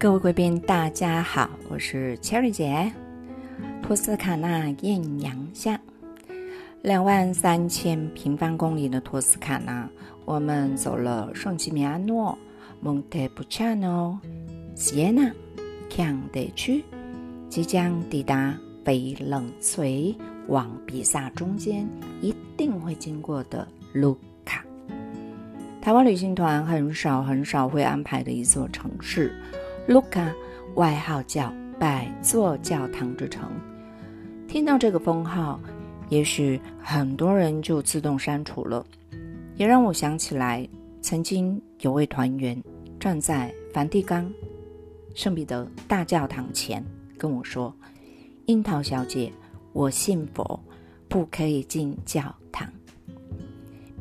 各位贵宾，大家好，我是 Cherry 姐。托斯卡纳艳阳下，两万三千平方公里的托斯卡纳，我们走了圣吉米阿诺、蒙特布恰诺、吉耶纳、康德区，即将抵达北冷翠往比萨中间一定会经过的卢卡。台湾旅行团很少很少会安排的一座城市。卢卡，外号叫百座教堂之城。听到这个封号，也许很多人就自动删除了，也让我想起来，曾经有位团员站在梵蒂冈圣彼得大教堂前跟我说：“樱桃小姐，我信佛，不可以进教堂。”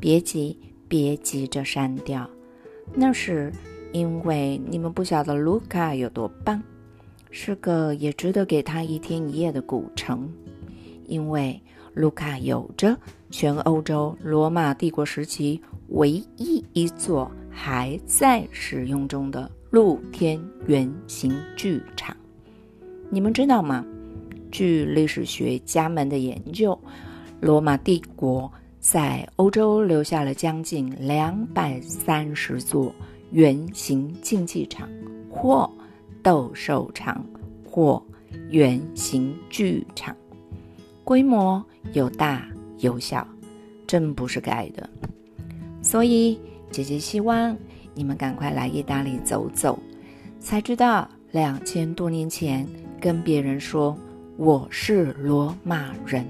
别急，别急着删掉，那是。因为你们不晓得卢卡有多棒，是个也值得给他一天一夜的古城。因为卢卡有着全欧洲罗马帝国时期唯一一座还在使用中的露天圆形剧场。你们知道吗？据历史学家们的研究，罗马帝国在欧洲留下了将近两百三十座。圆形竞技场，或斗兽场，或圆形剧场，规模有大有小，真不是盖的。所以姐姐希望你们赶快来意大利走走，才知道两千多年前跟别人说我是罗马人，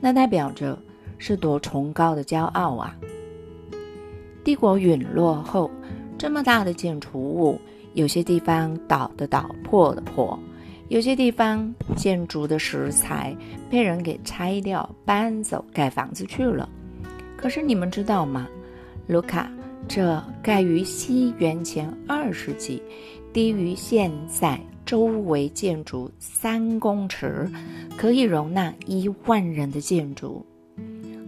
那代表着是多崇高的骄傲啊！帝国陨落后。这么大的建筑物，有些地方倒的倒，破的破，有些地方建筑的石材被人给拆掉，搬走盖房子去了。可是你们知道吗，卢卡，这盖于西元前二世纪，低于现在周围建筑三公尺，可以容纳一万人的建筑。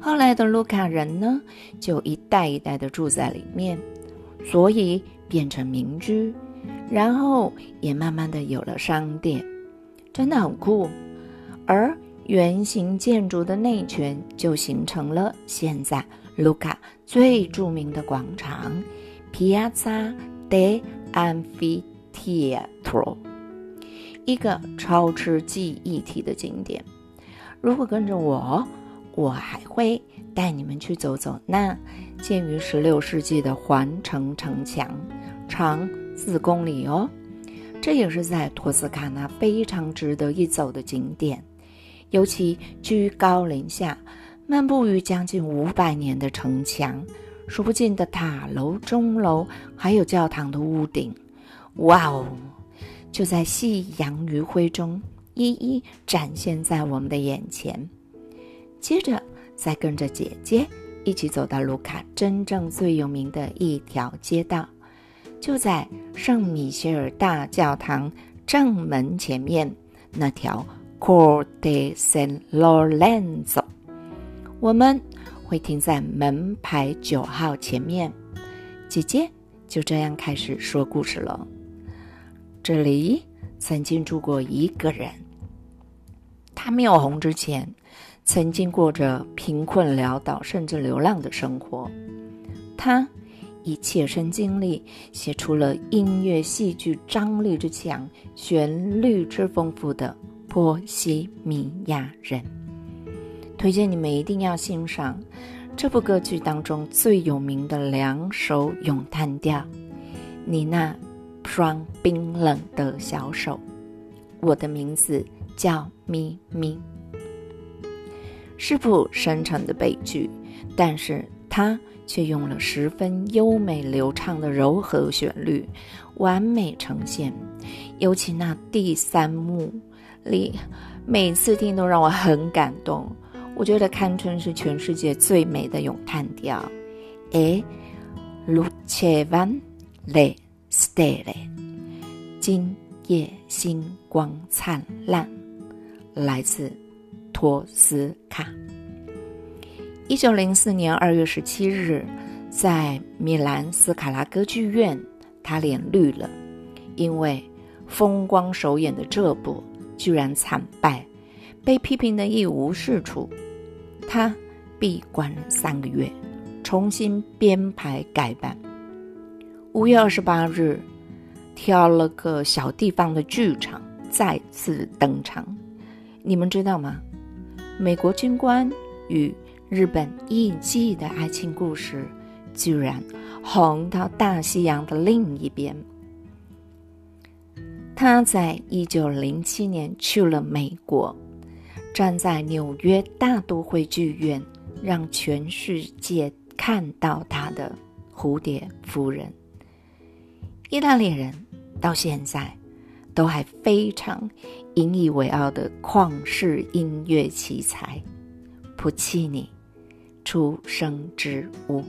后来的卢卡人呢，就一代一代的住在里面。所以变成民居，然后也慢慢的有了商店，真的很酷。而圆形建筑的内圈就形成了现在卢卡最著名的广场 Piazza d e a m f i t e a t r o 一个超吃记忆体的景点。如果跟着我，我还会带你们去走走那。建于十六世纪的环城城墙，长四公里哦。这也是在托斯卡纳非常值得一走的景点。尤其居高临下，漫步于将近五百年的城墙，数不尽的塔楼、钟楼，还有教堂的屋顶。哇哦！就在夕阳余晖中，一一展现在我们的眼前。接着，再跟着姐姐。一起走到卢卡真正最有名的一条街道，就在圣米歇尔大教堂正门前面那条 Cor de San Lorenzo。我们会停在门牌九号前面。姐姐就这样开始说故事了。这里曾经住过一个人，他没有红之前。曾经过着贫困潦倒甚至流浪的生活，他以切身经历写出了音乐戏剧张力之强、旋律之丰富的《波西米亚人》。推荐你们一定要欣赏这部歌剧当中最有名的两首咏叹调。你那双冰冷的小手，我的名字叫咪咪。是部深沉的悲剧，但是他却用了十分优美流畅的柔和旋律，完美呈现。尤其那第三幕里，每次听都让我很感动。我觉得堪称是全世界最美的咏叹调。哎，Lucevan le stelle，今夜星光灿烂，来自。托斯卡。一九零四年二月十七日，在米兰斯卡拉歌剧院，他脸绿了，因为风光首演的这部居然惨败，被批评的一无是处。他闭关了三个月，重新编排改版。五月二十八日，挑了个小地方的剧场再次登场。你们知道吗？美国军官与日本艺妓的爱情故事，居然红到大西洋的另一边。他在一九零七年去了美国，站在纽约大都会剧院，让全世界看到他的《蝴蝶夫人》。意大利人到现在都还非常引以为傲的旷世音乐奇才普契尼出生之屋，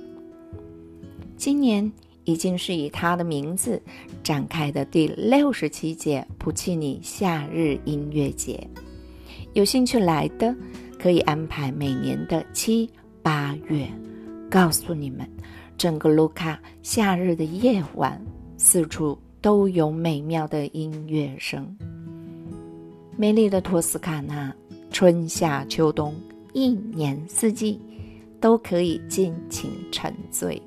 今年。已经是以他的名字展开的第六十七届普契尼夏日音乐节，有兴趣来的可以安排每年的七八月。告诉你们，整个卢卡夏日的夜晚，四处都有美妙的音乐声。美丽的托斯卡纳，春夏秋冬，一年四季都可以尽情沉醉。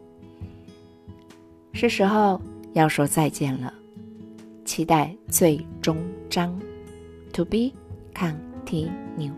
是时候要说再见了，期待最终章，To be continue。